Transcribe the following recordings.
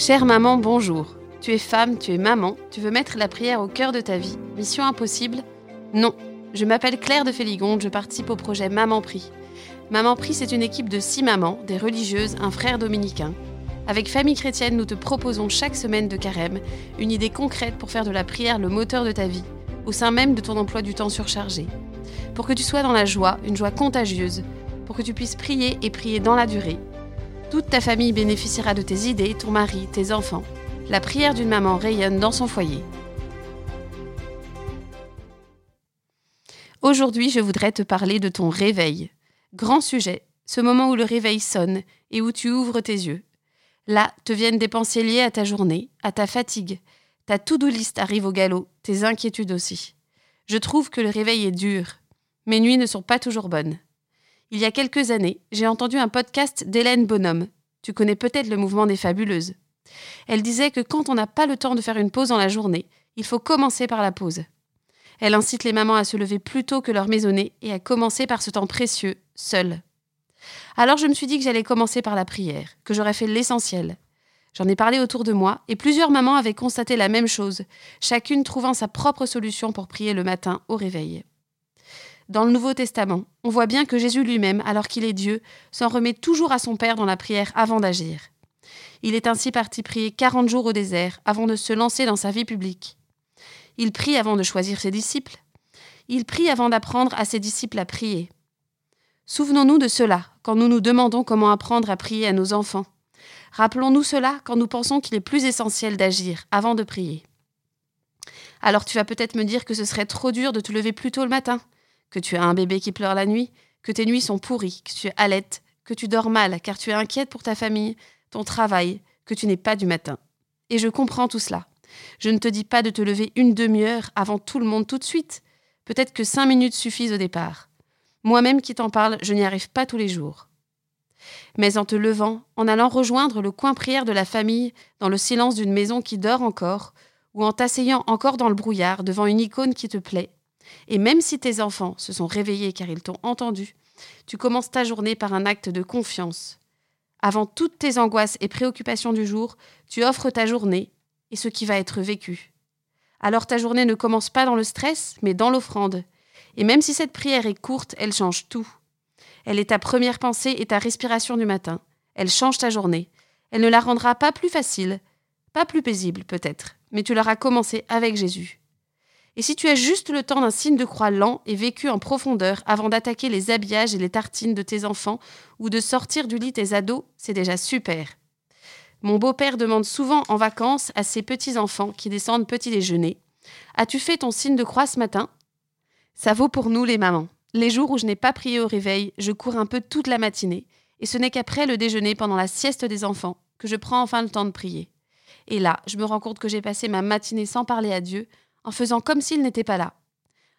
Chère maman, bonjour. Tu es femme, tu es maman, tu veux mettre la prière au cœur de ta vie. Mission impossible? Non. Je m'appelle Claire de Féligonde, je participe au projet Maman Prie. Maman Prie, c'est une équipe de six mamans, des religieuses, un frère dominicain. Avec Famille Chrétienne, nous te proposons chaque semaine de carême une idée concrète pour faire de la prière le moteur de ta vie, au sein même de ton emploi du temps surchargé. Pour que tu sois dans la joie, une joie contagieuse, pour que tu puisses prier et prier dans la durée. Toute ta famille bénéficiera de tes idées, ton mari, tes enfants. La prière d'une maman rayonne dans son foyer. Aujourd'hui, je voudrais te parler de ton réveil. Grand sujet, ce moment où le réveil sonne et où tu ouvres tes yeux. Là, te viennent des pensées liées à ta journée, à ta fatigue. Ta to-do list arrive au galop, tes inquiétudes aussi. Je trouve que le réveil est dur. Mes nuits ne sont pas toujours bonnes. Il y a quelques années, j'ai entendu un podcast d'Hélène Bonhomme. Tu connais peut-être le mouvement des fabuleuses. Elle disait que quand on n'a pas le temps de faire une pause dans la journée, il faut commencer par la pause. Elle incite les mamans à se lever plus tôt que leur maisonnée et à commencer par ce temps précieux, seule. Alors je me suis dit que j'allais commencer par la prière, que j'aurais fait l'essentiel. J'en ai parlé autour de moi et plusieurs mamans avaient constaté la même chose, chacune trouvant sa propre solution pour prier le matin au réveil. Dans le Nouveau Testament, on voit bien que Jésus lui-même, alors qu'il est Dieu, s'en remet toujours à son Père dans la prière avant d'agir. Il est ainsi parti prier 40 jours au désert avant de se lancer dans sa vie publique. Il prie avant de choisir ses disciples. Il prie avant d'apprendre à ses disciples à prier. Souvenons-nous de cela quand nous nous demandons comment apprendre à prier à nos enfants. Rappelons-nous cela quand nous pensons qu'il est plus essentiel d'agir avant de prier. Alors tu vas peut-être me dire que ce serait trop dur de te lever plus tôt le matin, que tu as un bébé qui pleure la nuit, que tes nuits sont pourries, que tu es que tu dors mal car tu es inquiète pour ta famille, ton travail, que tu n'es pas du matin. Et je comprends tout cela. Je ne te dis pas de te lever une demi-heure avant tout le monde tout de suite. Peut-être que cinq minutes suffisent au départ. Moi-même qui t'en parle, je n'y arrive pas tous les jours. Mais en te levant, en allant rejoindre le coin prière de la famille dans le silence d'une maison qui dort encore, ou en t'asseyant encore dans le brouillard devant une icône qui te plaît, et même si tes enfants se sont réveillés car ils t'ont entendu, tu commences ta journée par un acte de confiance. Avant toutes tes angoisses et préoccupations du jour, tu offres ta journée et ce qui va être vécu. Alors ta journée ne commence pas dans le stress, mais dans l'offrande, et même si cette prière est courte, elle change tout. Elle est ta première pensée et ta respiration du matin. Elle change ta journée. Elle ne la rendra pas plus facile, pas plus paisible peut-être, mais tu l'auras commencé avec Jésus. Et si tu as juste le temps d'un signe de croix lent et vécu en profondeur avant d'attaquer les habillages et les tartines de tes enfants ou de sortir du lit tes ados, c'est déjà super. Mon beau-père demande souvent en vacances à ses petits-enfants qui descendent petit déjeuner As-tu fait ton signe de croix ce matin? Ça vaut pour nous les mamans. Les jours où je n'ai pas prié au réveil, je cours un peu toute la matinée, et ce n'est qu'après le déjeuner pendant la sieste des enfants que je prends enfin le temps de prier. Et là, je me rends compte que j'ai passé ma matinée sans parler à Dieu, en faisant comme s'il n'était pas là.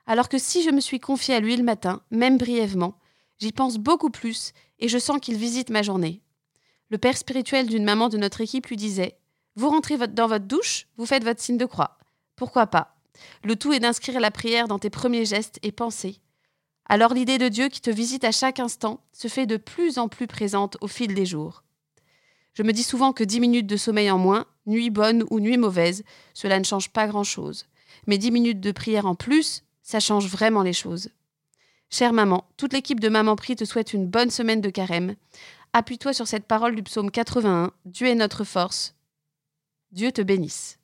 Alors que si je me suis confiée à lui le matin, même brièvement, j'y pense beaucoup plus et je sens qu'il visite ma journée. Le père spirituel d'une maman de notre équipe lui disait Vous rentrez dans votre douche, vous faites votre signe de croix. Pourquoi pas? Le tout est d'inscrire la prière dans tes premiers gestes et pensées. Alors l'idée de Dieu qui te visite à chaque instant se fait de plus en plus présente au fil des jours. Je me dis souvent que dix minutes de sommeil en moins, nuit bonne ou nuit mauvaise, cela ne change pas grand-chose. Mais dix minutes de prière en plus, ça change vraiment les choses. Chère maman, toute l'équipe de Maman Prie te souhaite une bonne semaine de carême. Appuie-toi sur cette parole du psaume 81, Dieu est notre force. Dieu te bénisse.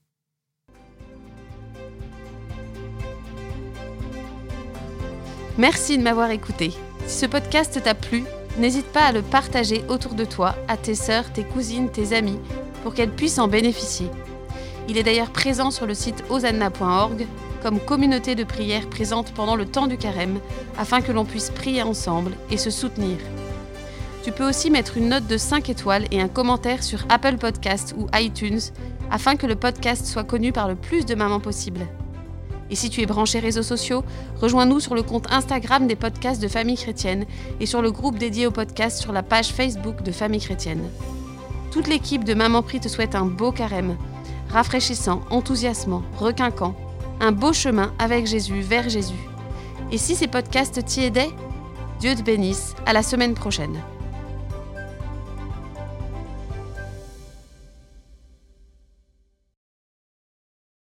Merci de m'avoir écouté. Si ce podcast t'a plu, n'hésite pas à le partager autour de toi, à tes sœurs, tes cousines, tes amis, pour qu'elles puissent en bénéficier. Il est d'ailleurs présent sur le site osanna.org comme communauté de prière présente pendant le temps du carême, afin que l'on puisse prier ensemble et se soutenir. Tu peux aussi mettre une note de 5 étoiles et un commentaire sur Apple Podcasts ou iTunes, afin que le podcast soit connu par le plus de mamans possible. Et si tu es branché réseaux sociaux, rejoins-nous sur le compte Instagram des podcasts de Famille Chrétienne et sur le groupe dédié au podcast sur la page Facebook de Famille Chrétienne. Toute l'équipe de Maman Prie te souhaite un beau carême, rafraîchissant, enthousiasmant, requinquant, un beau chemin avec Jésus vers Jésus. Et si ces podcasts t'y aidaient, Dieu te bénisse, à la semaine prochaine.